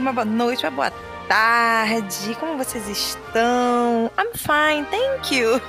Uma boa noite, uma boa tarde. Como vocês estão? I'm fine, thank you.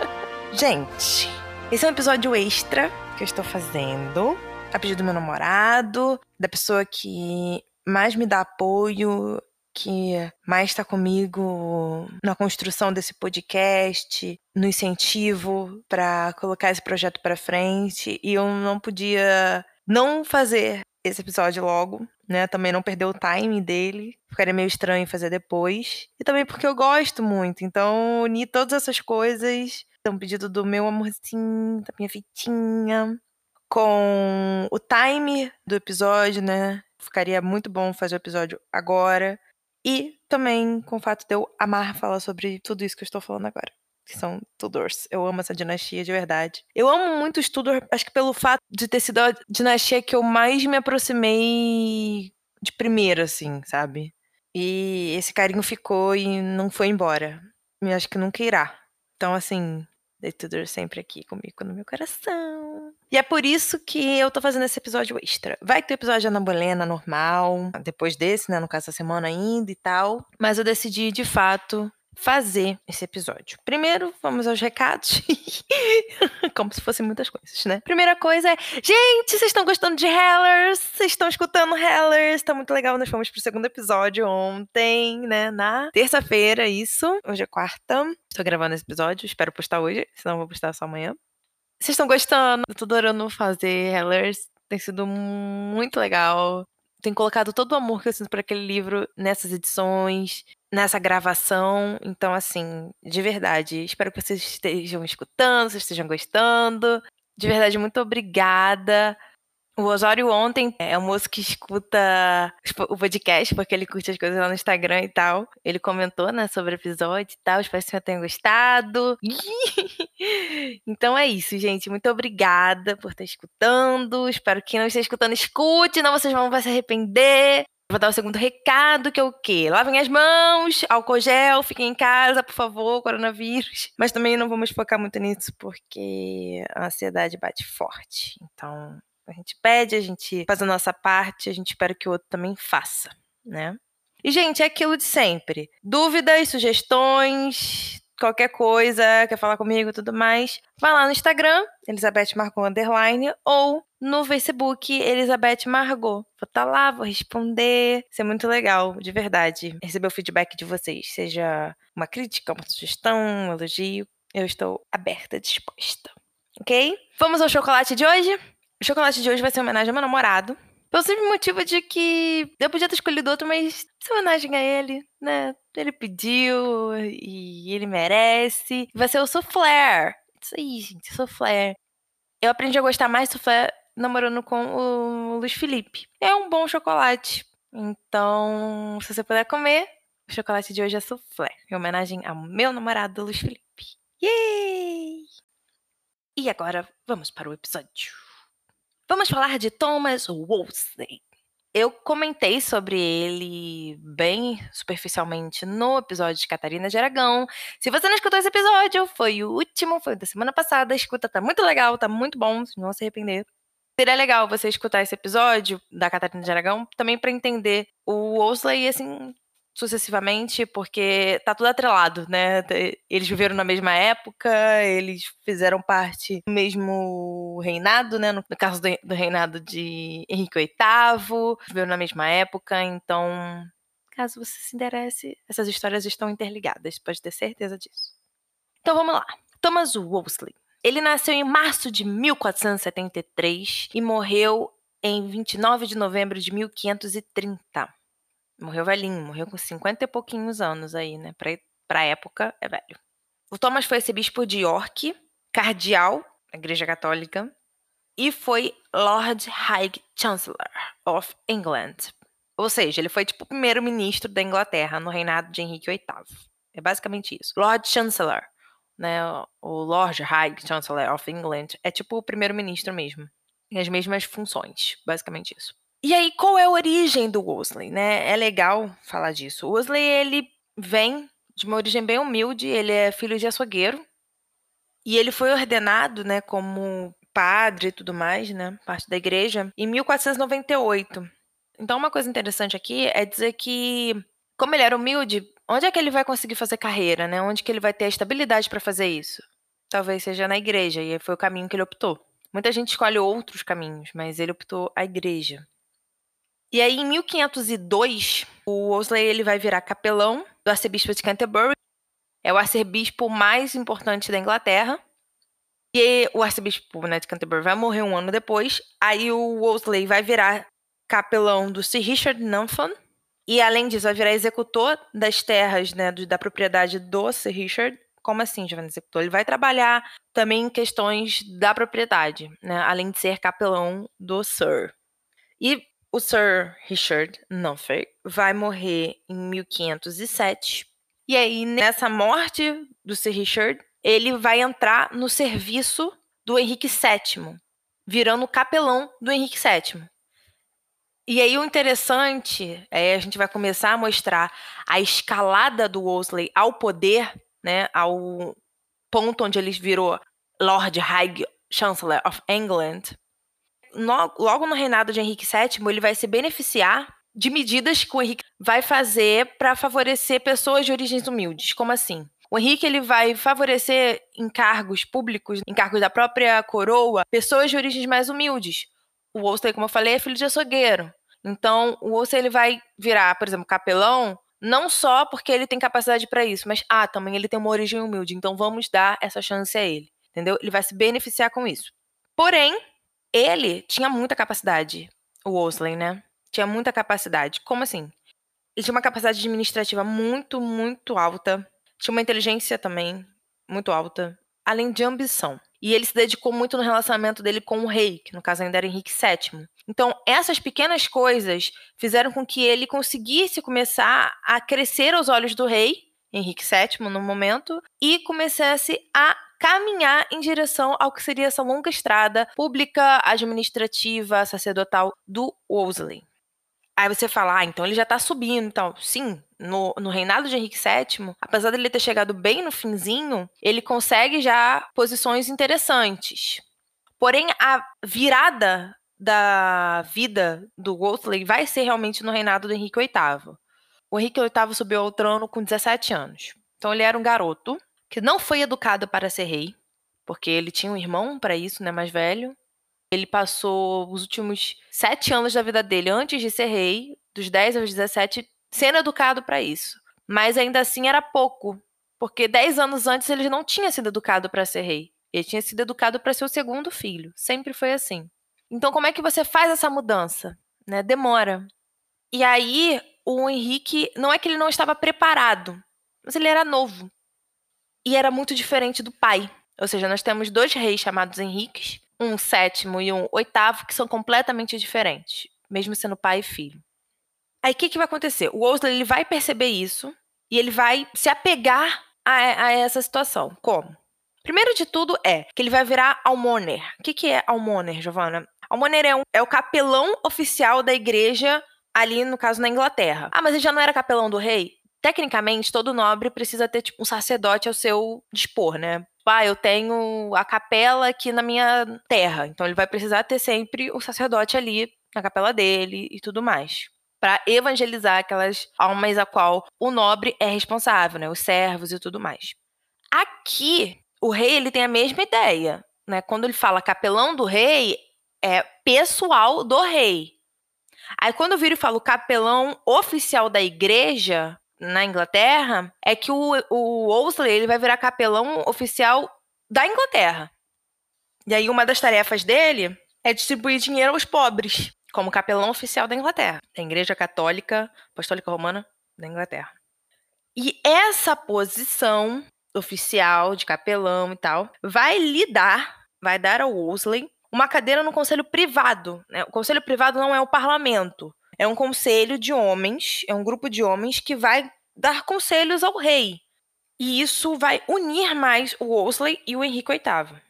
Gente, esse é um episódio extra que eu estou fazendo a pedido do meu namorado, da pessoa que mais me dá apoio, que mais está comigo na construção desse podcast, no incentivo para colocar esse projeto para frente, e eu não podia não fazer esse episódio logo, né? Também não perder o time dele. Ficaria meio estranho fazer depois. E também porque eu gosto muito. Então, unir todas essas coisas. Um pedido do meu amorzinho, da minha fitinha. Com o time do episódio, né? Ficaria muito bom fazer o episódio agora. E também com o fato de eu amar falar sobre tudo isso que eu estou falando agora que são Tudors. Eu amo essa dinastia de verdade. Eu amo muito os Tudor, acho que pelo fato de ter sido a dinastia que eu mais me aproximei de primeira, assim, sabe? E esse carinho ficou e não foi embora. E acho que nunca irá. Então, assim, The Tudor sempre aqui comigo no meu coração. E é por isso que eu tô fazendo esse episódio extra. Vai ter episódio Ana Bolena normal, depois desse, né? No caso, essa semana ainda e tal. Mas eu decidi, de fato, fazer esse episódio. Primeiro, vamos aos recados. Como se fossem muitas coisas, né? Primeira coisa é, gente, vocês estão gostando de Hellers? Vocês estão escutando Hellers? Tá muito legal. Nós fomos pro segundo episódio ontem, né? Na terça-feira, isso. Hoje é quarta. Estou gravando esse episódio, espero postar hoje, senão vou postar só amanhã. Vocês estão gostando? Eu tô adorando fazer Hellers. Tem sido muito legal tenho colocado todo o amor que eu sinto por aquele livro nessas edições, nessa gravação. Então, assim, de verdade, espero que vocês estejam escutando, vocês estejam gostando. De verdade, muito obrigada. O Osório ontem é um moço que escuta o podcast, porque ele curte as coisas lá no Instagram e tal. Ele comentou, né, sobre o episódio e tal. Espero que você tenha gostado. então é isso, gente. Muito obrigada por estar escutando. Espero que não esteja escutando, escute, não vocês vão se arrepender. Vou dar o segundo recado, que é o quê? Lavem as mãos, álcool gel, fiquem em casa, por favor, coronavírus. Mas também não vamos focar muito nisso, porque a ansiedade bate forte. Então, a gente pede, a gente faz a nossa parte, a gente espera que o outro também faça, né? E, gente, é aquilo de sempre. Dúvidas, sugestões, qualquer coisa, quer falar comigo e tudo mais, vai lá no Instagram, Elizabeth Margot Underline, ou no Facebook, Elizabeth Margot. Vou estar tá lá, vou responder. Isso é muito legal, de verdade. Receber o feedback de vocês, seja uma crítica, uma sugestão, um elogio. Eu estou aberta, disposta. Ok? Vamos ao chocolate de hoje? O chocolate de hoje vai ser homenagem ao meu namorado. Pelo simples motivo de que eu podia ter escolhido outro, mas é homenagem a ele, né? Ele pediu e ele merece. Vai ser o soufflé. Isso aí, gente, soufflé. Eu aprendi a gostar mais de soufflé namorando com o Luiz Felipe. É um bom chocolate. Então, se você puder comer, o chocolate de hoje é soufflé. Em homenagem ao meu namorado, Luiz Felipe. Yay! E agora, vamos para o episódio. Vamos falar de Thomas Wolsey. Eu comentei sobre ele bem superficialmente no episódio de Catarina de Aragão. Se você não escutou esse episódio, foi o último, foi da semana passada. Escuta, tá muito legal, tá muito bom, não vão se arrepender. Seria legal você escutar esse episódio da Catarina de Aragão também para entender o Wolsey, assim, sucessivamente, porque tá tudo atrelado, né? Eles viveram na mesma época, eles fizeram parte do mesmo reinado, né? No caso do, do reinado de Henrique VIII, viveram na mesma época, então, caso você se interesse, essas histórias estão interligadas, pode ter certeza disso. Então vamos lá. Thomas Wolsey. Ele nasceu em março de 1473 e morreu em 29 de novembro de 1530. Morreu velhinho, morreu com 50 e pouquinhos anos aí, né? Pra, pra época, é velho. O Thomas foi arcebispo de York, cardeal da Igreja Católica, e foi Lord High Chancellor of England. Ou seja, ele foi tipo o primeiro-ministro da Inglaterra no reinado de Henrique VIII. É basicamente isso. Lord Chancellor, né? O Lord High Chancellor of England é tipo o primeiro-ministro mesmo. Tem as mesmas funções, basicamente isso. E aí, qual é a origem do Wesley, né? É legal falar disso. O Wesley, ele vem de uma origem bem humilde, ele é filho de açougueiro, e ele foi ordenado, né, como padre e tudo mais, né? Parte da igreja, em 1498. Então, uma coisa interessante aqui é dizer que, como ele era humilde, onde é que ele vai conseguir fazer carreira, né? Onde que ele vai ter a estabilidade para fazer isso? Talvez seja na igreja, e foi o caminho que ele optou. Muita gente escolhe outros caminhos, mas ele optou a igreja. E aí, em 1502, o Wolsey ele vai virar capelão do arcebispo de Canterbury. É o arcebispo mais importante da Inglaterra. E o arcebispo né, de Canterbury vai morrer um ano depois. Aí o Wolsey vai virar capelão do Sir Richard Nanfan. E além disso, vai virar executor das terras, né, da propriedade do Sir Richard. Como assim, Giovanni Executor? Ele vai trabalhar também em questões da propriedade, né, além de ser capelão do Sir. E o Sir Richard Nanfan vai morrer em 1507. E aí, nessa morte do Sir Richard, ele vai entrar no serviço do Henrique VII, virando capelão do Henrique VII. E aí o interessante é a gente vai começar a mostrar a escalada do Wolsey ao poder, né, ao ponto onde ele virou Lord High Chancellor of England. Logo no reinado de Henrique VII, ele vai se beneficiar de medidas que o Henrique vai fazer para favorecer pessoas de origens humildes. Como assim? O Henrique ele vai favorecer em cargos públicos, em cargos da própria coroa, pessoas de origens mais humildes. O Wolsey, como eu falei, é filho de açougueiro. Então, o osso ele vai virar, por exemplo, capelão, não só porque ele tem capacidade para isso, mas ah, também ele tem uma origem humilde, então vamos dar essa chance a ele, entendeu? Ele vai se beneficiar com isso. Porém, ele tinha muita capacidade, o Osley, né? Tinha muita capacidade. Como assim? Ele tinha uma capacidade administrativa muito, muito alta. Tinha uma inteligência também muito alta, além de ambição. E ele se dedicou muito no relacionamento dele com o rei, que no caso ainda era Henrique VII. Então, essas pequenas coisas fizeram com que ele conseguisse começar a crescer aos olhos do rei, Henrique VII no momento, e começasse a caminhar em direção ao que seria essa longa estrada pública, administrativa, sacerdotal do Wolsey. Aí você fala, ah, então ele já tá subindo então. Sim, no, no reinado de Henrique VII, apesar dele ter chegado bem no finzinho, ele consegue já posições interessantes. Porém, a virada da vida do Wolsey vai ser realmente no reinado do Henrique VIII. O Henrique VIII subiu ao trono com 17 anos. Então ele era um garoto que não foi educado para ser rei, porque ele tinha um irmão para isso, né, mais velho, ele passou os últimos sete anos da vida dele antes de ser rei, dos 10 aos 17, sendo educado para isso. Mas ainda assim era pouco, porque dez anos antes ele não tinha sido educado para ser rei. Ele tinha sido educado para ser o segundo filho. Sempre foi assim. Então, como é que você faz essa mudança? Né? Demora. E aí, o Henrique, não é que ele não estava preparado, mas ele era novo. E era muito diferente do pai. Ou seja, nós temos dois reis chamados Henriques, um sétimo e um oitavo que são completamente diferentes, mesmo sendo pai e filho. Aí o que, que vai acontecer? O Wesley ele vai perceber isso e ele vai se apegar a, a essa situação. Como? Primeiro de tudo é que ele vai virar almoner. O que, que é almoner, Giovana? Almoner é, um, é o capelão oficial da igreja ali, no caso, na Inglaterra. Ah, mas ele já não era capelão do rei? Tecnicamente, todo nobre precisa ter tipo, um sacerdote ao seu dispor, né? ah, eu tenho a capela aqui na minha terra. Então ele vai precisar ter sempre o sacerdote ali na capela dele e tudo mais. Para evangelizar aquelas almas a qual o nobre é responsável, né? Os servos e tudo mais. Aqui, o rei ele tem a mesma ideia, né? Quando ele fala capelão do rei, é pessoal do rei. Aí quando eu viro e falo capelão oficial da igreja, na Inglaterra é que o, o Wolsey ele vai virar capelão oficial da Inglaterra. E aí uma das tarefas dele é distribuir dinheiro aos pobres, como capelão oficial da Inglaterra, da Igreja Católica Apostólica Romana da Inglaterra. E essa posição oficial de capelão e tal vai lhe dar, vai dar ao Wolsey uma cadeira no conselho privado. Né? O conselho privado não é o parlamento, é um conselho de homens, é um grupo de homens que vai dar conselhos ao rei. E isso vai unir mais o Wolsey e o Henrique VIII.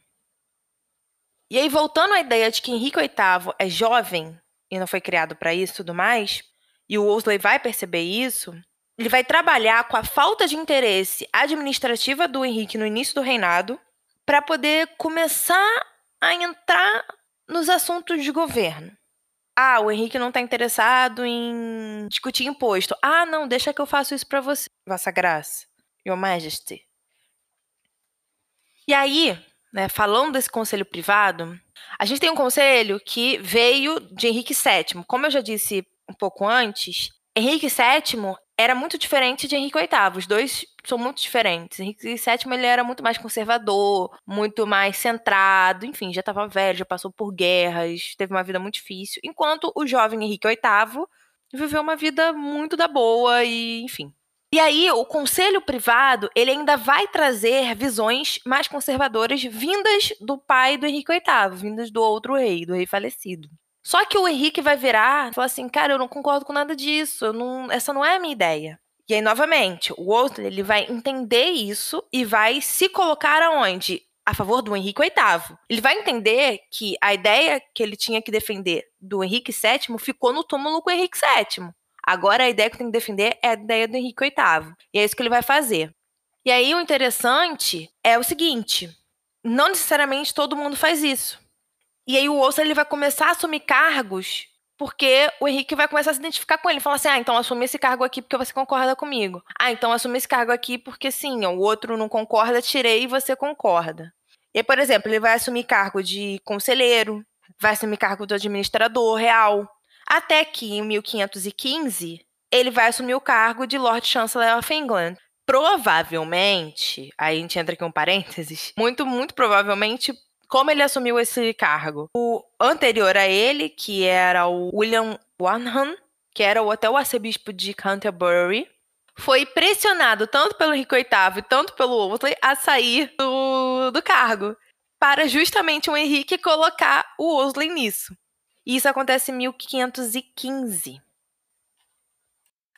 E aí, voltando à ideia de que Henrique VIII é jovem e não foi criado para isso e tudo mais, e o Wolsey vai perceber isso, ele vai trabalhar com a falta de interesse administrativa do Henrique no início do reinado para poder começar a entrar nos assuntos de governo. Ah, o Henrique não está interessado em discutir imposto. Ah, não, deixa que eu faço isso para você, Vossa Graça, Your Majesty. E aí, né, falando desse conselho privado, a gente tem um conselho que veio de Henrique VII. Como eu já disse um pouco antes, Henrique VII era muito diferente de Henrique VIII. Os dois são muito diferentes. Henrique VII ele era muito mais conservador, muito mais centrado, enfim, já estava velho, já passou por guerras, teve uma vida muito difícil. Enquanto o jovem Henrique VIII viveu uma vida muito da boa e, enfim. E aí, o conselho privado, ele ainda vai trazer visões mais conservadoras vindas do pai do Henrique VIII, vindas do outro rei, do rei falecido. Só que o Henrique vai virar e falar assim, cara, eu não concordo com nada disso, não, essa não é a minha ideia. E aí, novamente, o Wolsey, ele vai entender isso e vai se colocar aonde? A favor do Henrique VIII. Ele vai entender que a ideia que ele tinha que defender do Henrique VII ficou no túmulo com o Henrique VII. Agora a ideia que tem que defender é a ideia do Henrique VIII. E é isso que ele vai fazer. E aí o interessante é o seguinte: não necessariamente todo mundo faz isso. E aí o Ouça ele vai começar a assumir cargos porque o Henrique vai começar a se identificar com ele. Fala assim: ah, então assumi esse cargo aqui porque você concorda comigo. Ah, então assumi esse cargo aqui porque sim, o outro não concorda, tirei e você concorda. E, por exemplo, ele vai assumir cargo de conselheiro, vai assumir cargo do administrador real. Até que em 1515 ele vai assumir o cargo de Lord Chancellor of England. Provavelmente, aí a gente entra aqui um parênteses, muito, muito provavelmente como ele assumiu esse cargo? O anterior a ele, que era o William Wanham, que era o, até o arcebispo de Canterbury, foi pressionado tanto pelo Henrique VIII tanto pelo Wolsey a sair do, do cargo, para justamente o Henrique colocar o Wolsey nisso. E isso acontece em 1515.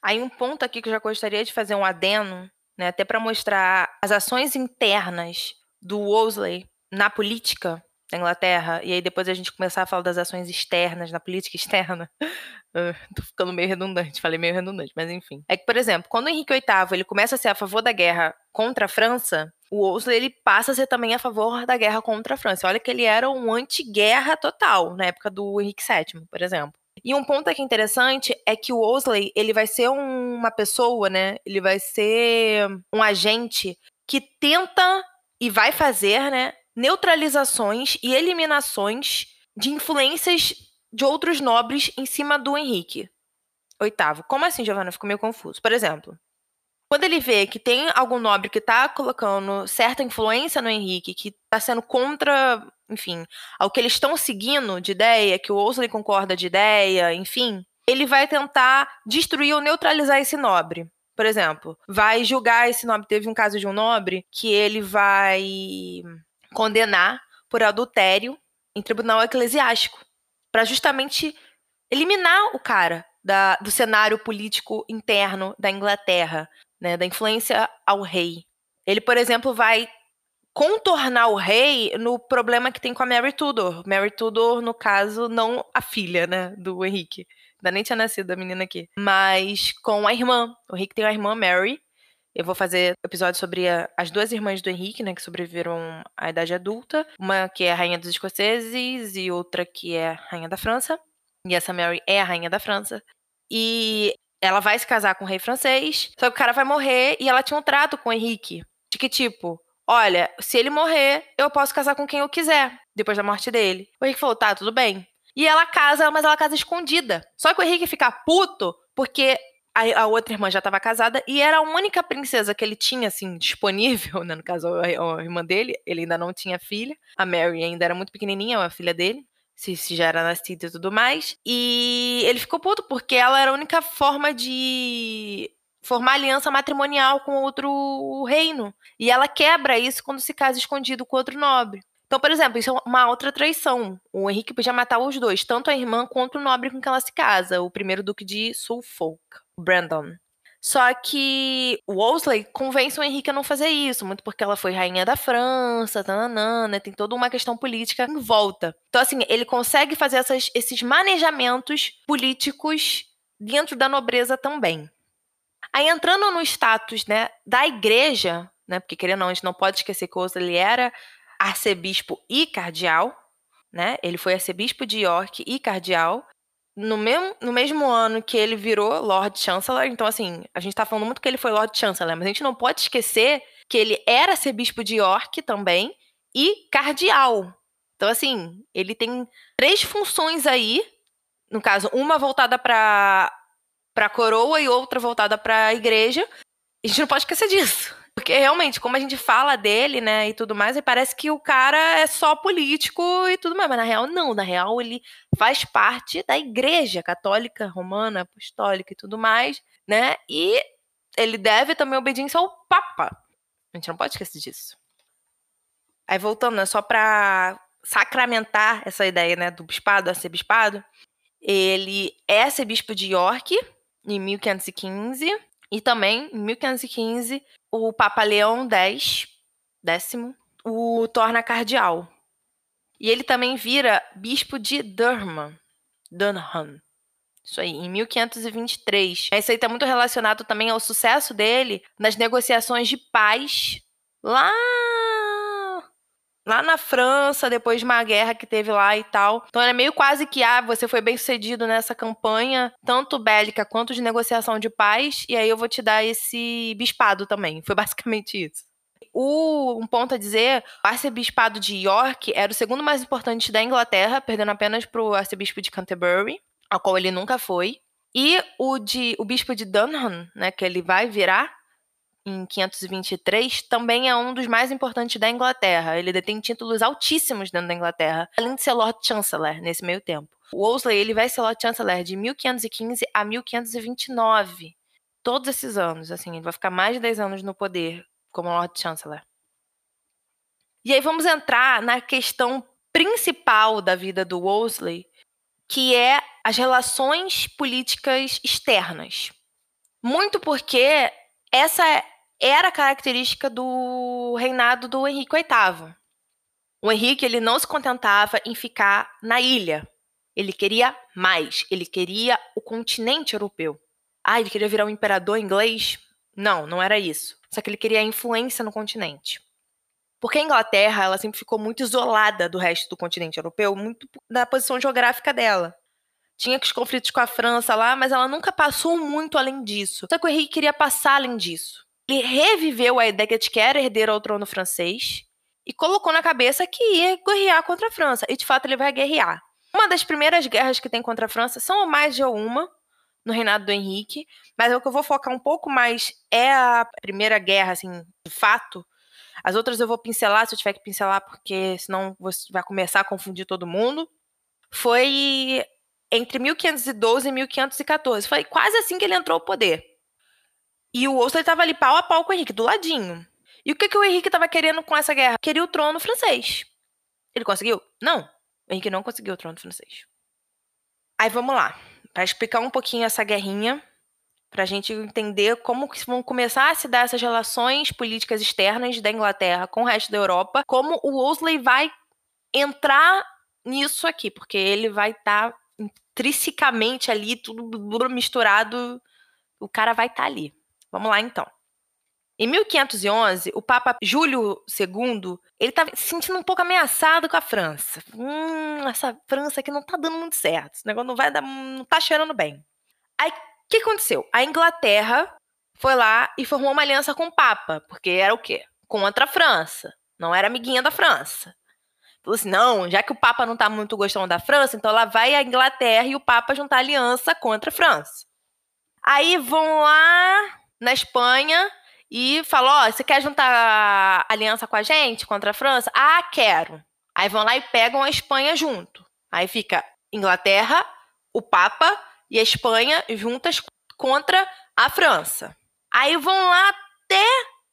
Aí um ponto aqui que eu já gostaria de fazer um adeno, né, até para mostrar as ações internas do Wolsey na política da Inglaterra, e aí depois a gente começar a falar das ações externas, na política externa, uh, tô ficando meio redundante, falei meio redundante, mas enfim. É que, por exemplo, quando Henrique VIII ele começa a ser a favor da guerra contra a França, o Wolsey ele passa a ser também a favor da guerra contra a França. Olha que ele era um anti-guerra total na época do Henrique VII, por exemplo. E um ponto aqui interessante é que o Wolsey, ele vai ser um, uma pessoa, né? Ele vai ser um agente que tenta e vai fazer, né, neutralizações e eliminações de influências de outros nobres em cima do Henrique. Oitavo. Como assim, Giovanna? Ficou meio confuso. Por exemplo, quando ele vê que tem algum nobre que está colocando certa influência no Henrique, que está sendo contra, enfim, ao que eles estão seguindo de ideia, que o Ousley concorda de ideia, enfim, ele vai tentar destruir ou neutralizar esse nobre. Por exemplo, vai julgar esse nobre. Teve um caso de um nobre que ele vai condenar por adultério em tribunal eclesiástico, para justamente eliminar o cara da, do cenário político interno da Inglaterra, né, da influência ao rei. Ele, por exemplo, vai contornar o rei no problema que tem com a Mary Tudor. Mary Tudor, no caso, não a filha, né, do Henrique. Ainda nem tinha nascido a menina aqui. Mas com a irmã. O Henrique tem uma irmã, Mary, eu vou fazer episódio sobre a, as duas irmãs do Henrique, né, que sobreviveram à idade adulta. Uma que é a rainha dos escoceses e outra que é a rainha da França. E essa Mary é a rainha da França. E ela vai se casar com o rei francês, só que o cara vai morrer e ela tinha um trato com o Henrique. De que tipo, olha, se ele morrer, eu posso casar com quem eu quiser, depois da morte dele. O Henrique falou, tá, tudo bem. E ela casa, mas ela casa escondida. Só que o Henrique fica puto porque a, a, outra irmã já estava casada e era a única princesa que ele tinha, assim, disponível, né? No caso, a, a, irmã dele, ele ainda não tinha filha. A Mary ainda era muito pequenininha, a filha dele. Se, se já era nascida e tudo mais. E ele ficou puto porque ela era a única forma de formar aliança matrimonial com outro reino. E ela quebra isso quando se casa escondido com outro nobre. Então, por exemplo, isso é uma outra traição. O Henrique podia matar os dois, tanto a irmã quanto o nobre com que ela se casa, o primeiro duque de Suffolk, Brandon. Só que o Wolsey convence o Henrique a não fazer isso, muito porque ela foi rainha da França, tananã, né? tem toda uma questão política em volta. Então, assim, ele consegue fazer essas, esses manejamentos políticos dentro da nobreza também. Aí, entrando no status né, da igreja, né, porque querendo ou não, a gente não pode esquecer que o Wolsey era arcebispo e cardeal. né? Ele foi arcebispo de York e cardeal. No mesmo, no mesmo ano que ele virou Lord Chancellor, então assim, a gente tá falando muito que ele foi Lord Chancellor, mas a gente não pode esquecer que ele era arcebispo de York também e cardeal. Então assim, ele tem três funções aí, no caso, uma voltada para para coroa e outra voltada para a igreja. A gente não pode esquecer disso. Porque realmente, como a gente fala dele, né, e tudo mais, parece que o cara é só político e tudo mais. Mas na real, não. Na real, ele faz parte da igreja católica, romana, apostólica e tudo mais, né? E ele deve também obediência ao Papa. A gente não pode esquecer disso. Aí voltando, né, só para sacramentar essa ideia, né, do bispado, arcebispado, ele é arcebispo de York em 1515 e também em 1515 o Papa Leão X, décimo, o torna cardeal. E ele também vira bispo de Durham, Dunham. Isso aí, em 1523. Isso aí está muito relacionado também ao sucesso dele nas negociações de paz lá lá na França, depois de uma guerra que teve lá e tal. Então é meio quase que, ah, você foi bem sucedido nessa campanha, tanto bélica quanto de negociação de paz, e aí eu vou te dar esse bispado também. Foi basicamente isso. O, um ponto a dizer, o arcebispado de York era o segundo mais importante da Inglaterra, perdendo apenas para o arcebispo de Canterbury, ao qual ele nunca foi. E o, de, o bispo de Dunham, né, que ele vai virar, em 523, também é um dos mais importantes da Inglaterra. Ele detém títulos altíssimos dentro da Inglaterra, além de ser Lord Chancellor nesse meio tempo. O Wolsey ele vai ser Lord Chancellor de 1515 a 1529. Todos esses anos, assim, ele vai ficar mais de 10 anos no poder como Lord Chancellor. E aí vamos entrar na questão principal da vida do Wolsey, que é as relações políticas externas. Muito porque essa era a característica do reinado do Henrique VIII. O Henrique ele não se contentava em ficar na ilha. Ele queria mais. Ele queria o continente europeu. Ah, ele queria virar um imperador inglês? Não, não era isso. Só que ele queria influência no continente. Porque a Inglaterra ela sempre ficou muito isolada do resto do continente europeu, muito da posição geográfica dela. Tinha os conflitos com a França lá, mas ela nunca passou muito além disso. Só que o Henrique queria passar além disso. Ele reviveu a ideia de que era herdeiro ao trono francês e colocou na cabeça que ia guerrear contra a França. E de fato ele vai guerrear. Uma das primeiras guerras que tem contra a França são mais de uma no reinado do Henrique, mas o que eu vou focar um pouco mais é a primeira guerra, assim, de fato. As outras eu vou pincelar, se eu tiver que pincelar, porque senão vai começar a confundir todo mundo. Foi entre 1512 e 1514. Foi quase assim que ele entrou ao poder. E o Wolsey estava ali pau a pau com o Henrique, do ladinho. E o que, que o Henrique estava querendo com essa guerra? Queria o trono francês. Ele conseguiu? Não. O Henrique não conseguiu o trono francês. Aí vamos lá. Para explicar um pouquinho essa guerrinha, para a gente entender como que vão começar a se dar essas relações políticas externas da Inglaterra com o resto da Europa, como o Wolsey vai entrar nisso aqui, porque ele vai estar tá intrinsecamente ali, tudo misturado, o cara vai estar tá ali. Vamos lá então. Em 1511, o Papa Júlio II, ele estava se sentindo um pouco ameaçado com a França. Hum, essa França aqui não tá dando muito certo. Esse negócio não vai dar, não tá cheirando bem. Aí, o que aconteceu? A Inglaterra foi lá e formou uma aliança com o Papa, porque era o quê? Contra a França. Não era amiguinha da França. Falou assim: não, já que o Papa não está muito gostando da França, então ela vai à Inglaterra e o Papa juntar aliança contra a França. Aí vão lá na Espanha e falam: ó, oh, você quer juntar aliança com a gente contra a França? Ah, quero. Aí vão lá e pegam a Espanha junto. Aí fica Inglaterra, o Papa e a Espanha juntas contra a França. Aí vão lá até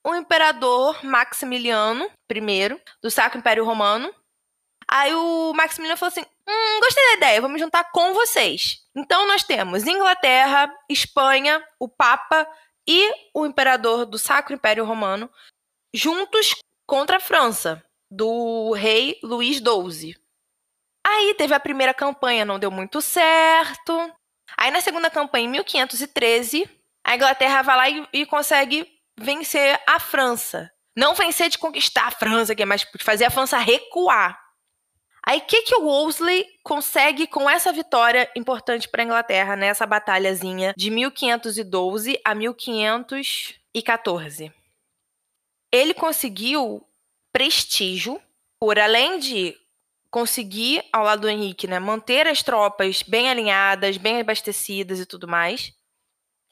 o imperador Maximiliano I do Sacro Império Romano Aí o Maximiliano falou assim: hum, gostei da ideia, vamos juntar com vocês. Então nós temos Inglaterra, Espanha, o Papa e o imperador do Sacro Império Romano juntos contra a França, do rei Luís XII. Aí teve a primeira campanha, não deu muito certo. Aí na segunda campanha, em 1513, a Inglaterra vai lá e, e consegue vencer a França. Não vencer de conquistar a França, que é mais fazer a França recuar. Aí, o que, que o Wolsey consegue com essa vitória importante para a Inglaterra nessa batalhazinha de 1512 a 1514? Ele conseguiu prestígio por além de conseguir, ao lado do Henrique, né, manter as tropas bem alinhadas, bem abastecidas e tudo mais.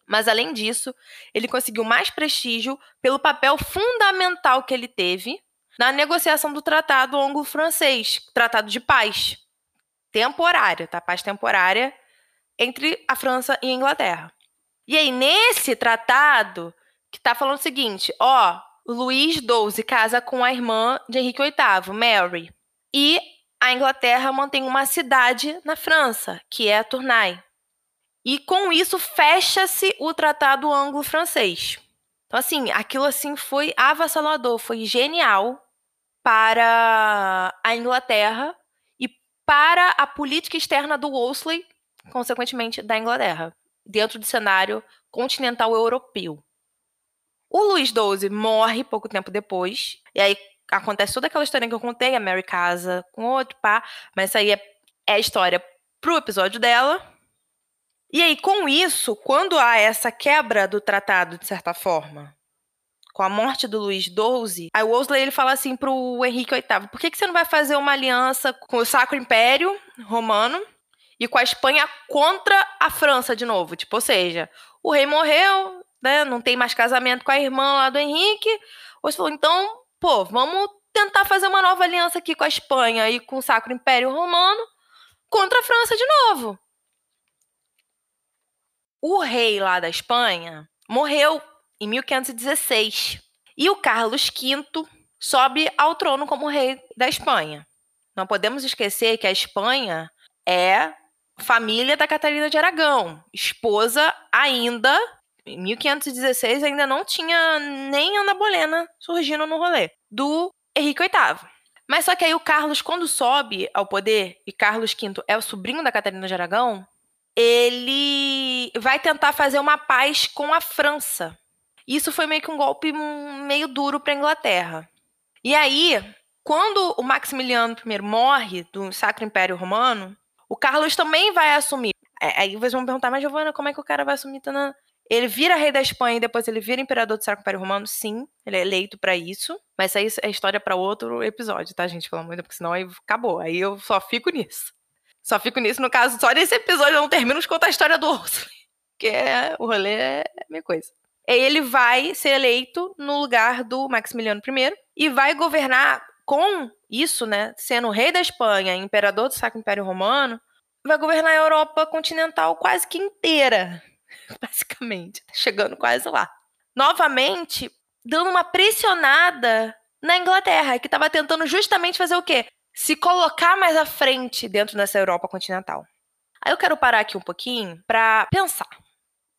Mas, além disso, ele conseguiu mais prestígio pelo papel fundamental que ele teve na negociação do Tratado Anglo-Francês, Tratado de Paz. Temporária, tá? Paz temporária entre a França e a Inglaterra. E aí, nesse tratado, que tá falando o seguinte: ó, Luís XII casa com a irmã de Henrique VIII, Mary. E a Inglaterra mantém uma cidade na França, que é a Tournai. E com isso fecha-se o Tratado Anglo-Francês. Então, assim, aquilo assim foi avassalador, foi genial para a Inglaterra e para a política externa do Wolsey, consequentemente da Inglaterra, dentro do cenário continental europeu. O Luís XII morre pouco tempo depois, e aí acontece toda aquela história que eu contei, a Mary casa com outro, pá, mas isso aí é, é a história pro episódio dela. E aí, com isso, quando há essa quebra do tratado, de certa forma, com a morte do Luís XII, aí o Wolsey ele fala assim pro Henrique VIII, por que, que você não vai fazer uma aliança com o Sacro Império Romano e com a Espanha contra a França de novo? Tipo, ou seja, o rei morreu, né, não tem mais casamento com a irmã lá do Henrique. Você falou, então, pô, vamos tentar fazer uma nova aliança aqui com a Espanha e com o Sacro Império Romano contra a França de novo. O rei lá da Espanha morreu em 1516 e o Carlos V sobe ao trono como rei da Espanha. Não podemos esquecer que a Espanha é família da Catarina de Aragão, esposa ainda em 1516 ainda não tinha nem Ana Bolena surgindo no rolê do Henrique VIII. Mas só que aí o Carlos, quando sobe ao poder, e Carlos V é o sobrinho da Catarina de Aragão, ele vai tentar fazer uma paz com a França. Isso foi meio que um golpe meio duro para a Inglaterra. E aí, quando o Maximiliano I morre do Sacro Império Romano, o Carlos também vai assumir. É, aí vocês vão perguntar, mas Giovana, como é que o cara vai assumir? Ele vira rei da Espanha e depois ele vira imperador do Sacro Império Romano? Sim, ele é eleito para isso. Mas isso é história para outro episódio, tá, gente? Pelo amor de Deus, porque senão aí acabou. Aí eu só fico nisso. Só fico nisso, no caso, só nesse episódio eu não termino de contar a história do Ursula. Que é, o rolê é minha coisa. Ele vai ser eleito no lugar do Maximiliano I e vai governar com isso, né? Sendo rei da Espanha, imperador do Sacro Império Romano, vai governar a Europa continental quase que inteira. basicamente. Tá chegando quase lá. Novamente, dando uma pressionada na Inglaterra, que estava tentando justamente fazer o quê? Se colocar mais à frente dentro dessa Europa continental. Aí eu quero parar aqui um pouquinho para pensar.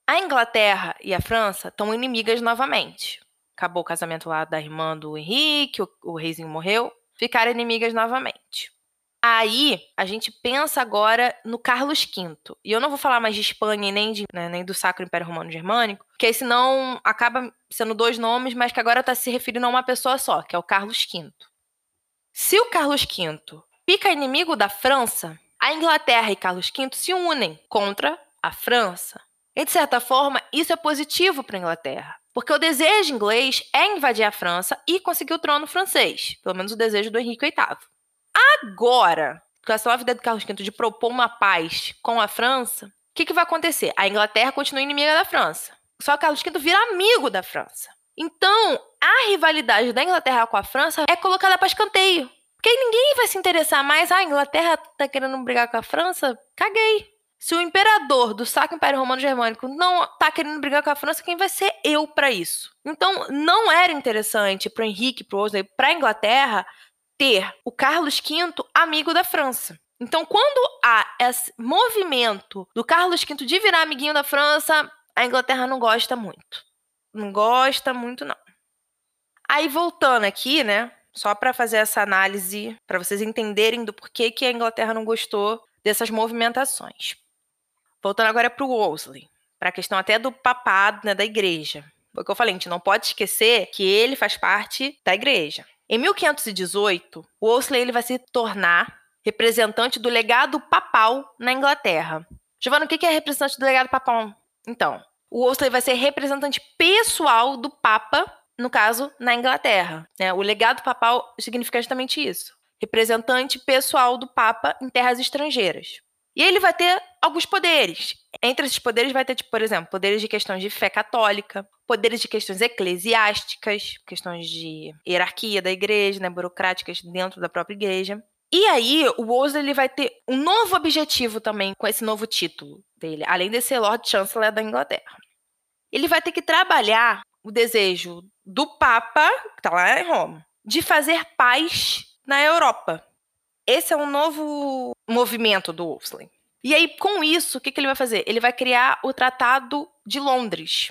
A Inglaterra e a França estão inimigas novamente. Acabou o casamento lá da irmã do Henrique, o, o reizinho morreu, ficaram inimigas novamente. Aí a gente pensa agora no Carlos V. E eu não vou falar mais de Espanha nem, de, né, nem do Sacro Império Romano Germânico, porque senão acaba sendo dois nomes, mas que agora está se referindo a uma pessoa só, que é o Carlos V. Se o Carlos V fica inimigo da França, a Inglaterra e Carlos V se unem contra a França. E, de certa forma, isso é positivo para a Inglaterra, porque o desejo inglês é invadir a França e conseguir o trono francês, pelo menos o desejo do Henrique VIII. Agora, com essa nova ideia do Carlos V de propor uma paz com a França, o que, que vai acontecer? A Inglaterra continua inimiga da França. Só que Carlos V vira amigo da França. Então, a rivalidade da Inglaterra com a França é colocada para escanteio. Porque ninguém vai se interessar mais. Ah, a Inglaterra tá querendo brigar com a França? Caguei. Se o imperador do Sacro Império Romano Germânico não tá querendo brigar com a França, quem vai ser eu para isso? Então, não era interessante pro Henrique, pro Wesley, pra Inglaterra ter o Carlos V amigo da França. Então, quando há esse movimento do Carlos V de virar amiguinho da França, a Inglaterra não gosta muito. Não gosta muito, não. Aí, voltando aqui, né? Só para fazer essa análise, para vocês entenderem do porquê que a Inglaterra não gostou dessas movimentações. Voltando agora para o Wolsey, para a questão até do papado, né, da igreja. Foi o que eu falei, a gente não pode esquecer que ele faz parte da igreja. Em 1518, Wolsey ele vai se tornar representante do legado papal na Inglaterra. Giovanna, o que é representante do legado papal? Então, o Wolsey vai ser representante pessoal do Papa, no caso, na Inglaterra. Né? O legado papal significa justamente isso. Representante pessoal do Papa em terras estrangeiras. E ele vai ter alguns poderes. Entre esses poderes vai ter, tipo, por exemplo, poderes de questões de fé católica, poderes de questões eclesiásticas, questões de hierarquia da igreja, né, burocráticas dentro da própria igreja. E aí, o Wolsey ele vai ter um novo objetivo também com esse novo título dele, além de ser Lord Chancellor da Inglaterra. Ele vai ter que trabalhar o desejo do Papa, que está lá em Roma, de fazer paz na Europa. Esse é um novo movimento do Wolsey. E aí, com isso, o que, que ele vai fazer? Ele vai criar o Tratado de Londres.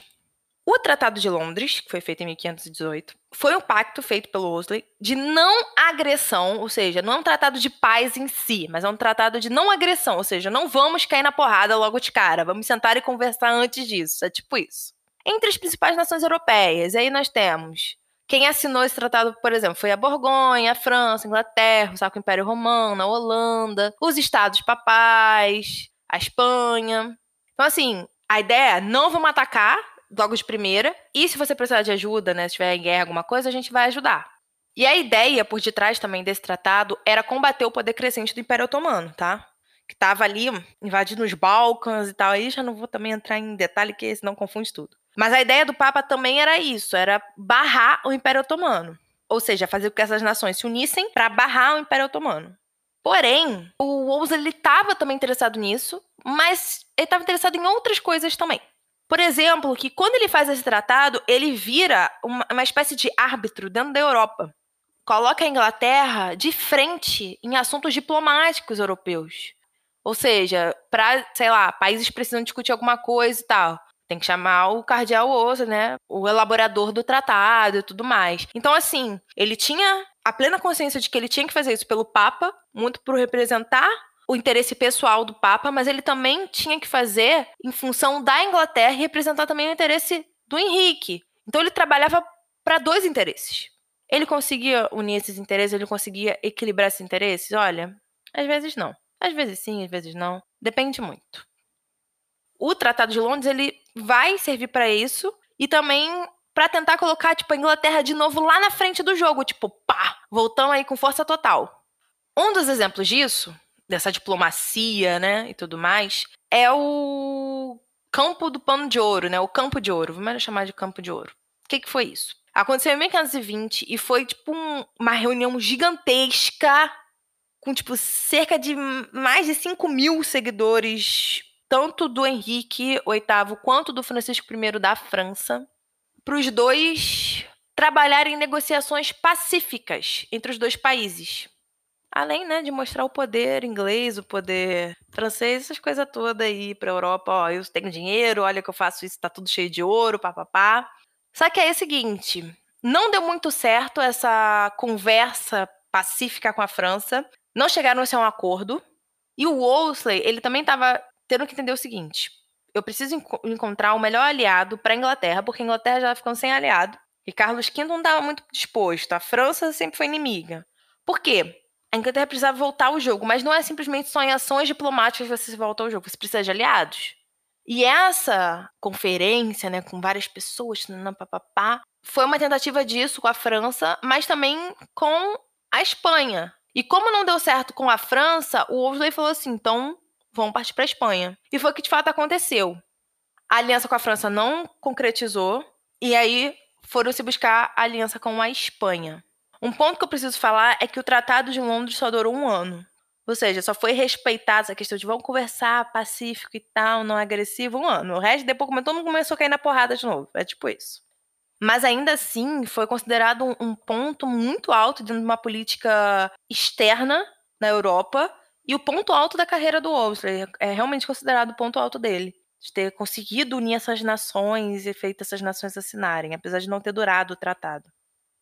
O Tratado de Londres, que foi feito em 1518, foi um pacto feito pelo Wolsey de não agressão, ou seja, não é um tratado de paz em si, mas é um tratado de não agressão, ou seja, não vamos cair na porrada logo de cara, vamos sentar e conversar antes disso, é tipo isso. Entre as principais nações europeias, aí nós temos quem assinou esse tratado, por exemplo, foi a Borgonha, a França, a Inglaterra, o Império Romano, a Holanda, os Estados Papais, a Espanha. Então, assim, a ideia é não vamos atacar logo de primeira, e se você precisar de ajuda, né, se estiver em guerra, alguma coisa, a gente vai ajudar. E a ideia por detrás também desse tratado era combater o poder crescente do Império Otomano, tá? Que estava ali invadindo os Balcãs e tal. Aí já não vou também entrar em detalhe, que senão confunde tudo. Mas a ideia do Papa também era isso, era barrar o Império Otomano. Ou seja, fazer com que essas nações se unissem para barrar o Império Otomano. Porém, o Wolsey estava também interessado nisso, mas ele estava interessado em outras coisas também. Por exemplo, que quando ele faz esse tratado, ele vira uma, uma espécie de árbitro dentro da Europa. Coloca a Inglaterra de frente em assuntos diplomáticos europeus. Ou seja, para, sei lá, países precisam discutir alguma coisa e tal. Tem que chamar o cardeal Oso, né? O elaborador do tratado e tudo mais. Então, assim, ele tinha a plena consciência de que ele tinha que fazer isso pelo Papa, muito por representar o interesse pessoal do Papa, mas ele também tinha que fazer em função da Inglaterra e representar também o interesse do Henrique. Então, ele trabalhava para dois interesses. Ele conseguia unir esses interesses, ele conseguia equilibrar esses interesses? Olha, às vezes não. Às vezes sim, às vezes não. Depende muito o Tratado de Londres ele vai servir para isso e também para tentar colocar tipo a Inglaterra de novo lá na frente do jogo, tipo, pá, voltando aí com força total. Um dos exemplos disso, dessa diplomacia, né, e tudo mais, é o Campo do Pano de Ouro, né, o Campo de Ouro, vamos chamar de Campo de Ouro. O que, que foi isso? Aconteceu em 1520 e foi tipo um, uma reunião gigantesca com tipo cerca de mais de 5 mil seguidores tanto do Henrique VIII quanto do Francisco I da França, para os dois trabalharem em negociações pacíficas entre os dois países. Além né, de mostrar o poder inglês, o poder francês, essas coisas todas aí para a Europa. Ó, eu tenho dinheiro, olha que eu faço isso, tá tudo cheio de ouro, papapá. Só que aí é o seguinte: não deu muito certo essa conversa pacífica com a França. Não chegaram a ser um acordo. E o Wolsey, ele também estava tendo que entender o seguinte: eu preciso enco encontrar o melhor aliado para a Inglaterra, porque a Inglaterra já ficou sem aliado. E Carlos V não estava muito disposto. A França sempre foi inimiga. Por quê? A Inglaterra precisava voltar ao jogo, mas não é simplesmente só em ações diplomáticas que você volta ao jogo, você precisa de aliados. E essa conferência, né, com várias pessoas, papapá, foi uma tentativa disso com a França, mas também com a Espanha. E como não deu certo com a França, o Wolsey falou assim: então vão partir para a Espanha. E foi o que de fato aconteceu. A aliança com a França não concretizou, e aí foram se buscar a aliança com a Espanha. Um ponto que eu preciso falar é que o Tratado de Londres só durou um ano. Ou seja, só foi respeitada essa questão de vamos conversar, pacífico e tal, não agressivo, um ano. O resto, depois, todo mundo começou a cair na porrada de novo. É tipo isso. Mas ainda assim, foi considerado um, um ponto muito alto dentro de uma política externa na Europa e o ponto alto da carreira do Wolsey é realmente considerado o ponto alto dele. De ter conseguido unir essas nações e feito essas nações assinarem, apesar de não ter durado o tratado.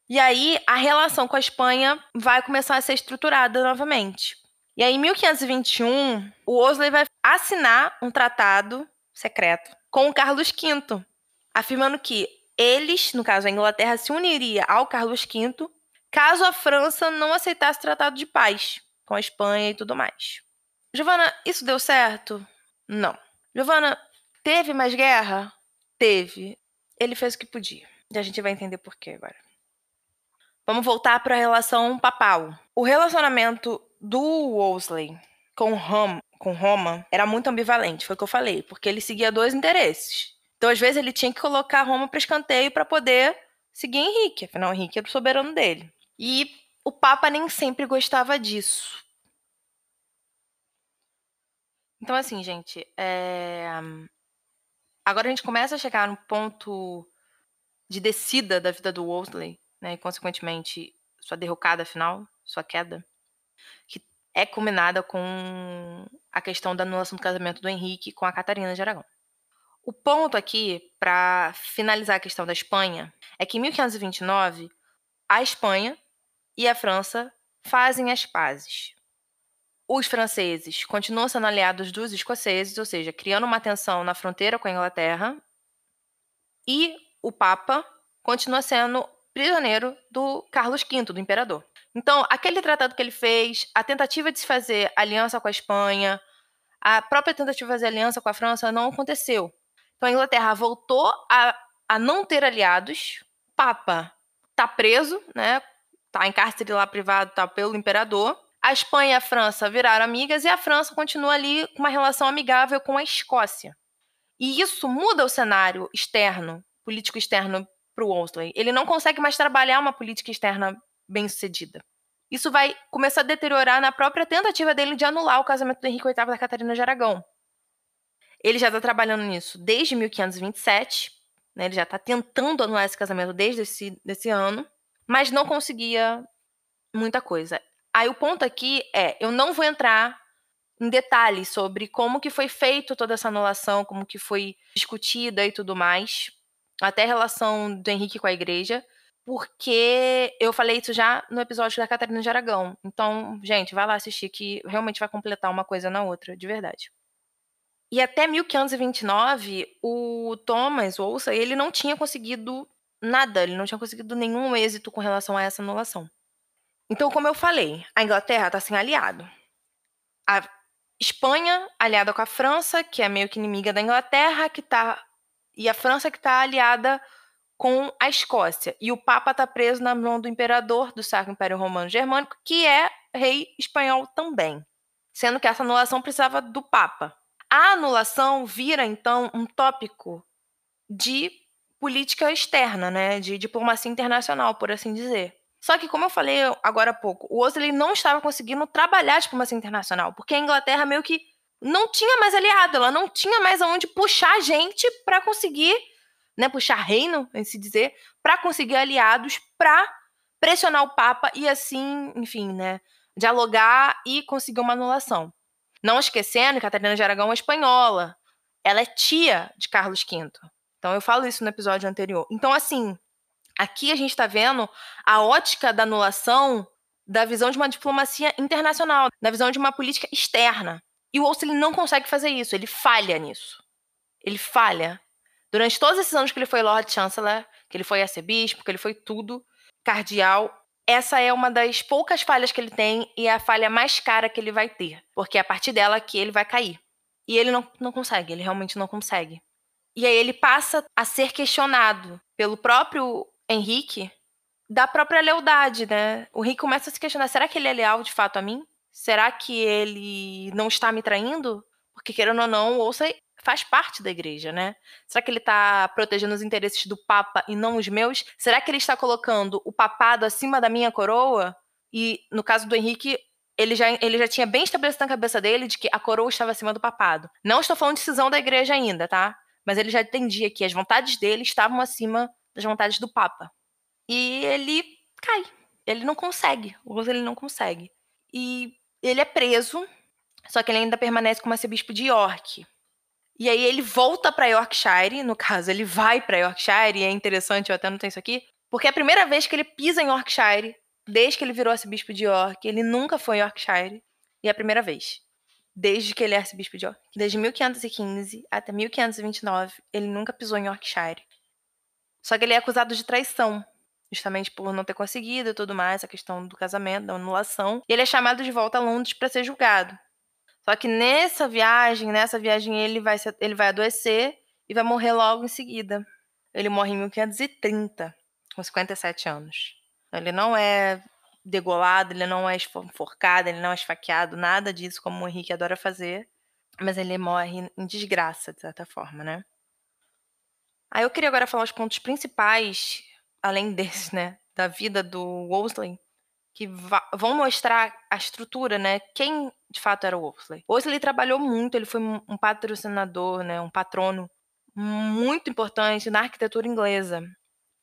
E aí, a relação com a Espanha vai começar a ser estruturada novamente. E aí, em 1521, o Wolsey vai assinar um tratado secreto com o Carlos V, afirmando que eles, no caso a Inglaterra, se uniria ao Carlos V caso a França não aceitasse o tratado de paz. Com a Espanha e tudo mais. Giovana, isso deu certo? Não. Giovana, teve mais guerra? Teve. Ele fez o que podia. E a gente vai entender por quê agora. Vamos voltar para a relação papal. O relacionamento do Wolsey com com Roma era muito ambivalente, foi o que eu falei, porque ele seguia dois interesses. Então, às vezes, ele tinha que colocar Roma para escanteio para poder seguir Henrique, afinal, Henrique era o soberano dele. E o Papa nem sempre gostava disso. Então, assim, gente, é... agora a gente começa a chegar no ponto de descida da vida do Wolsey, né, e consequentemente sua derrocada final, sua queda, que é culminada com a questão da anulação do casamento do Henrique com a Catarina de Aragão. O ponto aqui, para finalizar a questão da Espanha, é que em 1529 a Espanha e a França fazem as pazes. Os franceses continuam sendo aliados dos escoceses, ou seja, criando uma tensão na fronteira com a Inglaterra, e o Papa continua sendo prisioneiro do Carlos V, do imperador. Então, aquele tratado que ele fez, a tentativa de se fazer aliança com a Espanha, a própria tentativa de fazer aliança com a França não aconteceu. Então, a Inglaterra voltou a, a não ter aliados. O Papa está preso, né? Tá em cárcere lá privado, tá pelo imperador. A Espanha e a França viraram amigas e a França continua ali com uma relação amigável com a Escócia. E isso muda o cenário externo, político externo para o Wolseley. Ele não consegue mais trabalhar uma política externa bem sucedida. Isso vai começar a deteriorar na própria tentativa dele de anular o casamento do Henrique VIII da Catarina de Aragão. Ele já está trabalhando nisso desde 1527, né? ele já está tentando anular esse casamento desde esse desse ano, mas não conseguia muita coisa. Aí o ponto aqui é, eu não vou entrar em detalhes sobre como que foi feito toda essa anulação, como que foi discutida e tudo mais, até a relação do Henrique com a igreja, porque eu falei isso já no episódio da Catarina de Aragão. Então, gente, vai lá assistir que realmente vai completar uma coisa na outra, de verdade. E até 1529, o Thomas, ouça, ele não tinha conseguido nada, ele não tinha conseguido nenhum êxito com relação a essa anulação. Então, como eu falei, a Inglaterra está sem aliado. A Espanha aliada com a França, que é meio que inimiga da Inglaterra, que tá e a França que está aliada com a Escócia. E o Papa está preso na mão do imperador do Sacro Império Romano Germânico, que é rei espanhol também. Sendo que essa anulação precisava do Papa. A anulação vira, então, um tópico de política externa, né? de diplomacia internacional, por assim dizer. Só que, como eu falei agora há pouco, o Ozzy não estava conseguindo trabalhar a diplomacia internacional, porque a Inglaterra meio que não tinha mais aliado, ela não tinha mais aonde puxar gente para conseguir, né, puxar reino, em se dizer, para conseguir aliados para pressionar o Papa e assim, enfim, né, dialogar e conseguir uma anulação. Não esquecendo que Catarina de Aragão é espanhola. Ela é tia de Carlos V. Então eu falo isso no episódio anterior. Então assim, aqui a gente está vendo a ótica da anulação da visão de uma diplomacia internacional, da visão de uma política externa. E o Olsen não consegue fazer isso, ele falha nisso. Ele falha. Durante todos esses anos que ele foi Lord Chancellor, que ele foi arcebispo, que ele foi tudo, cardeal, essa é uma das poucas falhas que ele tem e é a falha mais cara que ele vai ter, porque é a partir dela que ele vai cair. E ele não, não consegue, ele realmente não consegue. E aí ele passa a ser questionado pelo próprio Henrique da própria lealdade, né? O Henrique começa a se questionar: será que ele é leal de fato a mim? Será que ele não está me traindo? Porque, querendo ou não, ouça faz parte da igreja, né? Será que ele está protegendo os interesses do Papa e não os meus? Será que ele está colocando o papado acima da minha coroa? E no caso do Henrique, ele já, ele já tinha bem estabelecido na cabeça dele de que a coroa estava acima do papado. Não estou falando de decisão da igreja ainda, tá? Mas ele já entendia que as vontades dele estavam acima das vontades do Papa. E ele cai. Ele não consegue. O ele não consegue. E ele é preso, só que ele ainda permanece como arcebispo de York. E aí ele volta para Yorkshire, no caso, ele vai para Yorkshire, e é interessante, eu até não tenho isso aqui, porque é a primeira vez que ele pisa em Yorkshire, desde que ele virou arcebispo de York, ele nunca foi em Yorkshire, e é a primeira vez. Desde que ele é arcebispo de York. Desde 1515 até 1529, ele nunca pisou em Yorkshire. Só que ele é acusado de traição, justamente por não ter conseguido e tudo mais, a questão do casamento, da anulação. E ele é chamado de volta a Londres para ser julgado. Só que nessa viagem, nessa viagem ele vai, ele vai adoecer e vai morrer logo em seguida. Ele morre em 1530, com 57 anos. Ele não é degolado, ele não é enforcado, ele não é esfaqueado, nada disso como o Henrique adora fazer. Mas ele morre em desgraça, de certa forma, né? Aí eu queria agora falar os pontos principais, além desses, né, da vida do Wolsey, que vão mostrar a estrutura, né, quem de fato era o Wolsey. Wolsey trabalhou muito, ele foi um patrocinador, né, um patrono muito importante na arquitetura inglesa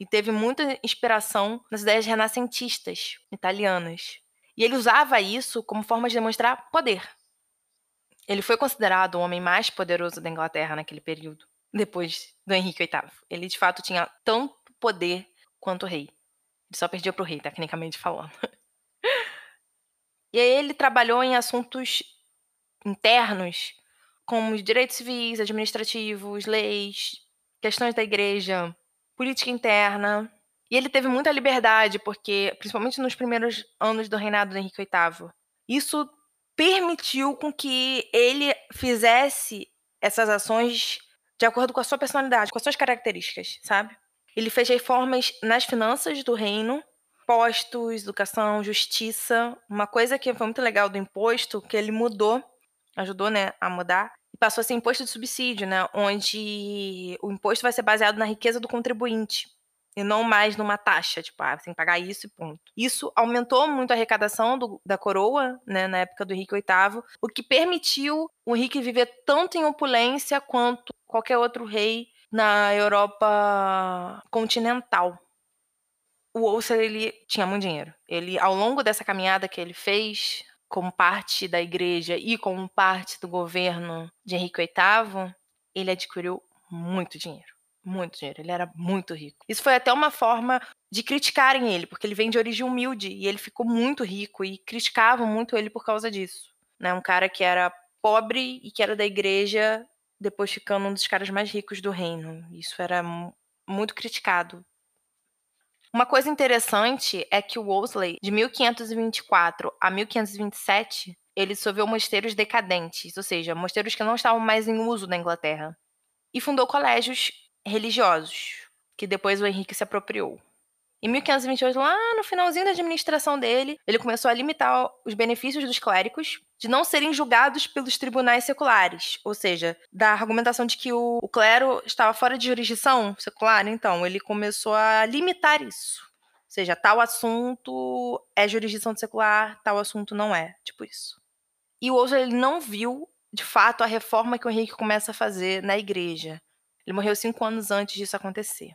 e teve muita inspiração nas ideias renascentistas italianas. E ele usava isso como forma de demonstrar poder. Ele foi considerado o homem mais poderoso da Inglaterra naquele período depois do Henrique VIII. Ele de fato tinha tanto poder quanto o rei. Ele só perdia para o rei, tecnicamente falando. e aí ele trabalhou em assuntos internos, como direitos civis, administrativos, leis, questões da igreja, política interna. E ele teve muita liberdade, porque, principalmente nos primeiros anos do reinado do Henrique VIII, isso permitiu com que ele fizesse essas ações de acordo com a sua personalidade, com as suas características, sabe? Ele fez reformas nas finanças do reino, postos, educação, justiça. Uma coisa que foi muito legal do imposto, que ele mudou, ajudou, né, a mudar, passou a ser imposto de subsídio, né, onde o imposto vai ser baseado na riqueza do contribuinte e não mais numa taxa, tipo, ah, você tem que pagar isso e ponto. Isso aumentou muito a arrecadação do, da coroa, né, na época do Henrique VIII, o que permitiu o Henrique viver tanto em opulência quanto qualquer outro rei na Europa continental. O Ulcer, ele tinha muito dinheiro. Ele, ao longo dessa caminhada que ele fez, como parte da igreja e como parte do governo de Henrique VIII, ele adquiriu muito dinheiro. Muito dinheiro. Ele era muito rico. Isso foi até uma forma de criticarem ele, porque ele vem de origem humilde e ele ficou muito rico e criticavam muito ele por causa disso. Né? Um cara que era pobre e que era da igreja, depois ficando um dos caras mais ricos do reino. Isso era muito criticado. Uma coisa interessante é que o Wolsey, de 1524 a 1527, ele dissolveu mosteiros decadentes, ou seja, mosteiros que não estavam mais em uso na Inglaterra, e fundou colégios religiosos, que depois o Henrique se apropriou. Em 1528, lá no finalzinho da administração dele, ele começou a limitar os benefícios dos clérigos de não serem julgados pelos tribunais seculares, ou seja, da argumentação de que o, o clero estava fora de jurisdição secular, então ele começou a limitar isso. Ou seja, tal assunto é jurisdição secular, tal assunto não é, tipo isso. E o outro ele não viu, de fato, a reforma que o Henrique começa a fazer na igreja. Ele morreu cinco anos antes disso acontecer.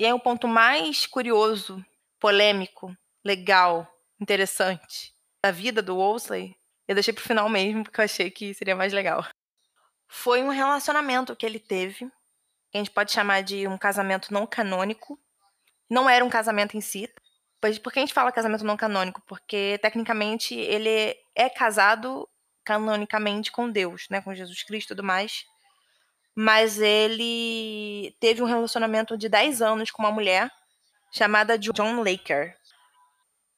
E é o ponto mais curioso, polêmico, legal, interessante da vida do Wolsey. Eu deixei pro final mesmo, porque eu achei que seria mais legal. Foi um relacionamento que ele teve, que a gente pode chamar de um casamento não canônico. Não era um casamento em si. Pois por que a gente fala casamento não canônico? Porque tecnicamente ele é casado canonicamente com Deus, né, com Jesus Cristo e tudo mais mas ele teve um relacionamento de 10 anos com uma mulher chamada John Laker.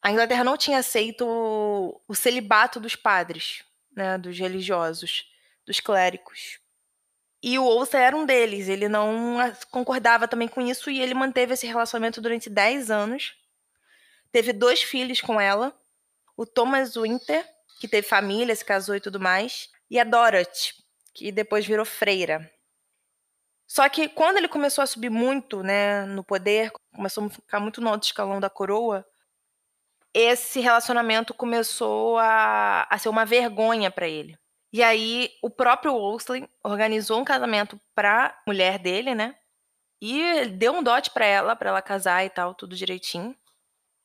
A Inglaterra não tinha aceito o celibato dos padres, né, dos religiosos, dos clérigos. E o Ouça era um deles, ele não concordava também com isso e ele manteve esse relacionamento durante 10 anos. Teve dois filhos com ela, o Thomas Winter, que teve família, se casou e tudo mais, e a Dorothy, que depois virou freira. Só que quando ele começou a subir muito, né, no poder, começou a ficar muito no alto escalão da coroa, esse relacionamento começou a, a ser uma vergonha para ele. E aí o próprio Wolsey organizou um casamento para mulher dele, né? E deu um dote para ela, para ela casar e tal, tudo direitinho.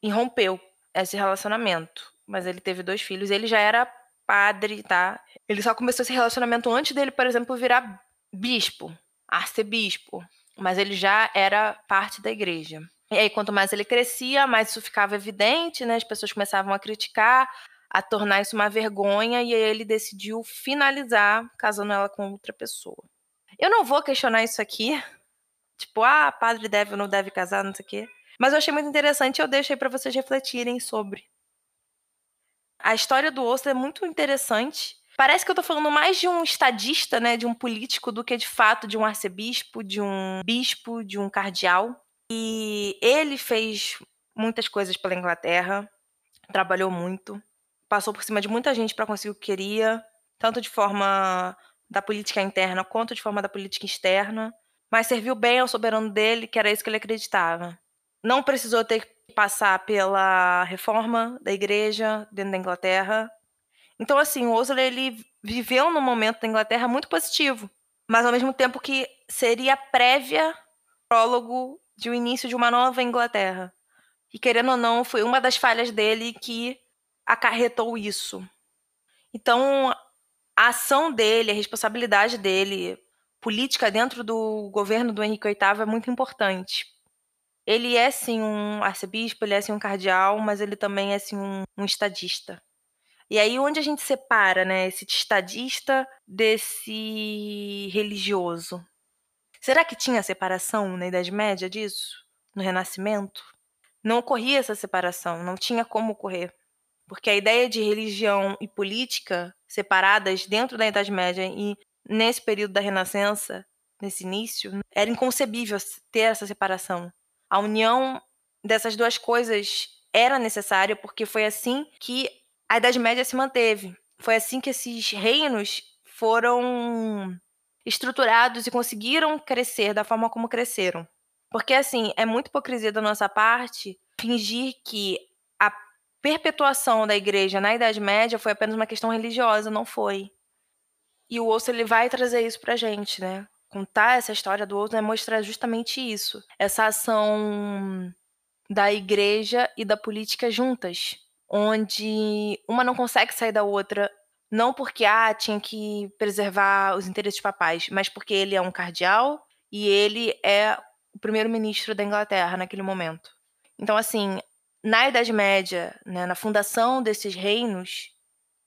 E rompeu esse relacionamento. Mas ele teve dois filhos, ele já era padre, tá? Ele só começou esse relacionamento antes dele, por exemplo, virar bispo arcebispo, mas ele já era parte da igreja. E aí, quanto mais ele crescia, mais isso ficava evidente, né? As pessoas começavam a criticar, a tornar isso uma vergonha, e aí ele decidiu finalizar casando ela com outra pessoa. Eu não vou questionar isso aqui, tipo, ah, padre deve ou não deve casar, não sei o quê. Mas eu achei muito interessante e eu deixei para vocês refletirem sobre. A história do Osso é muito interessante. Parece que eu tô falando mais de um estadista, né, de um político, do que de fato de um arcebispo, de um bispo, de um cardeal. E ele fez muitas coisas pela Inglaterra, trabalhou muito, passou por cima de muita gente para conseguir o que queria, tanto de forma da política interna quanto de forma da política externa, mas serviu bem ao soberano dele, que era isso que ele acreditava. Não precisou ter que passar pela reforma da igreja dentro da Inglaterra. Então, assim, o Owsley ele viveu num momento da Inglaterra muito positivo, mas ao mesmo tempo que seria prévia prólogo de um início de uma nova Inglaterra. E querendo ou não, foi uma das falhas dele que acarretou isso. Então, a ação dele, a responsabilidade dele, política dentro do governo do Henrique VIII é muito importante. Ele é sim um arcebispo, ele é sim um cardeal, mas ele também é sim um, um estadista. E aí onde a gente separa, né, esse estadista desse religioso? Será que tinha separação na Idade Média disso? No Renascimento? Não ocorria essa separação, não tinha como ocorrer. Porque a ideia de religião e política separadas dentro da Idade Média e nesse período da Renascença, nesse início, era inconcebível ter essa separação. A união dessas duas coisas era necessária porque foi assim que a Idade Média se manteve. Foi assim que esses reinos foram estruturados e conseguiram crescer da forma como cresceram. Porque, assim, é muito hipocrisia da nossa parte fingir que a perpetuação da igreja na Idade Média foi apenas uma questão religiosa. Não foi. E o osso ele vai trazer isso pra gente, né? Contar essa história do osso é mostrar justamente isso. Essa ação da igreja e da política juntas. Onde uma não consegue sair da outra não porque ah, tinha que preservar os interesses papais, mas porque ele é um cardeal e ele é o primeiro-ministro da Inglaterra naquele momento. Então, assim, na Idade Média, né, na fundação desses reinos,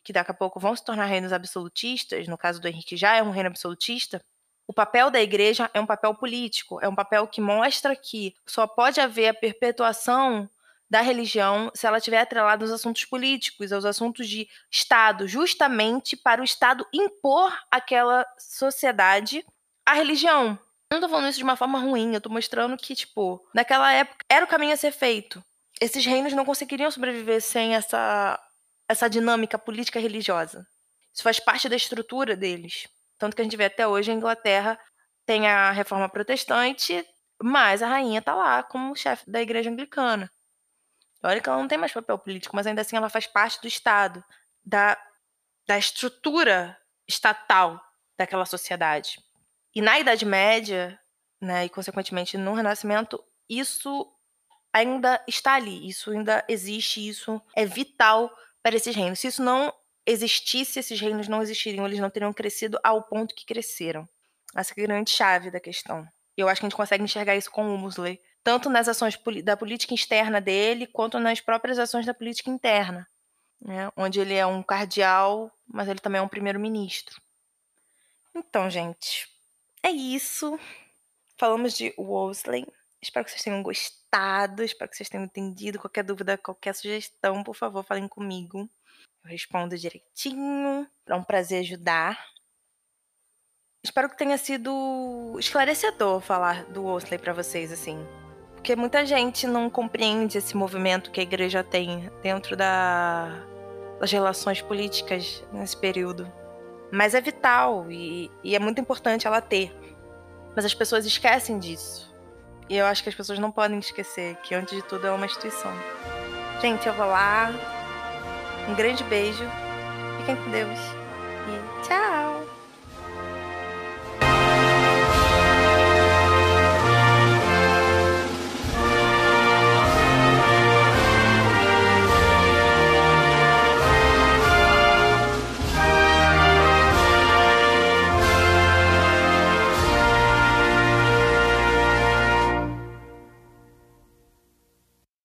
que daqui a pouco vão se tornar reinos absolutistas, no caso do Henrique já é um reino absolutista, o papel da igreja é um papel político, é um papel que mostra que só pode haver a perpetuação da religião se ela estiver atrelada aos assuntos políticos, aos assuntos de Estado, justamente para o Estado impor àquela sociedade a religião. Eu não tô falando isso de uma forma ruim, eu tô mostrando que, tipo, naquela época era o caminho a ser feito. Esses reinos não conseguiriam sobreviver sem essa, essa dinâmica política religiosa. Isso faz parte da estrutura deles. Tanto que a gente vê até hoje a Inglaterra tem a reforma protestante, mas a rainha tá lá como chefe da igreja anglicana. Olha que ela não tem mais papel político, mas ainda assim ela faz parte do Estado, da, da estrutura estatal daquela sociedade. E na Idade Média, né, e consequentemente no Renascimento, isso ainda está ali, isso ainda existe, isso é vital para esses reinos. Se isso não existisse, esses reinos não existiriam, eles não teriam crescido ao ponto que cresceram. Essa é a grande chave da questão. Eu acho que a gente consegue enxergar isso com o Musley tanto nas ações da política externa dele, quanto nas próprias ações da política interna, né? onde ele é um cardeal, mas ele também é um primeiro-ministro. Então, gente, é isso. Falamos de Wolseley. Espero que vocês tenham gostado, espero que vocês tenham entendido. Qualquer dúvida, qualquer sugestão, por favor, falem comigo. Eu respondo direitinho. É um prazer ajudar. Espero que tenha sido esclarecedor falar do Wolseley para vocês, assim. Porque muita gente não compreende esse movimento que a igreja tem dentro da, das relações políticas nesse período. Mas é vital e, e é muito importante ela ter. Mas as pessoas esquecem disso. E eu acho que as pessoas não podem esquecer que, antes de tudo, é uma instituição. Gente, eu vou lá. Um grande beijo. Fiquem com Deus. E tchau!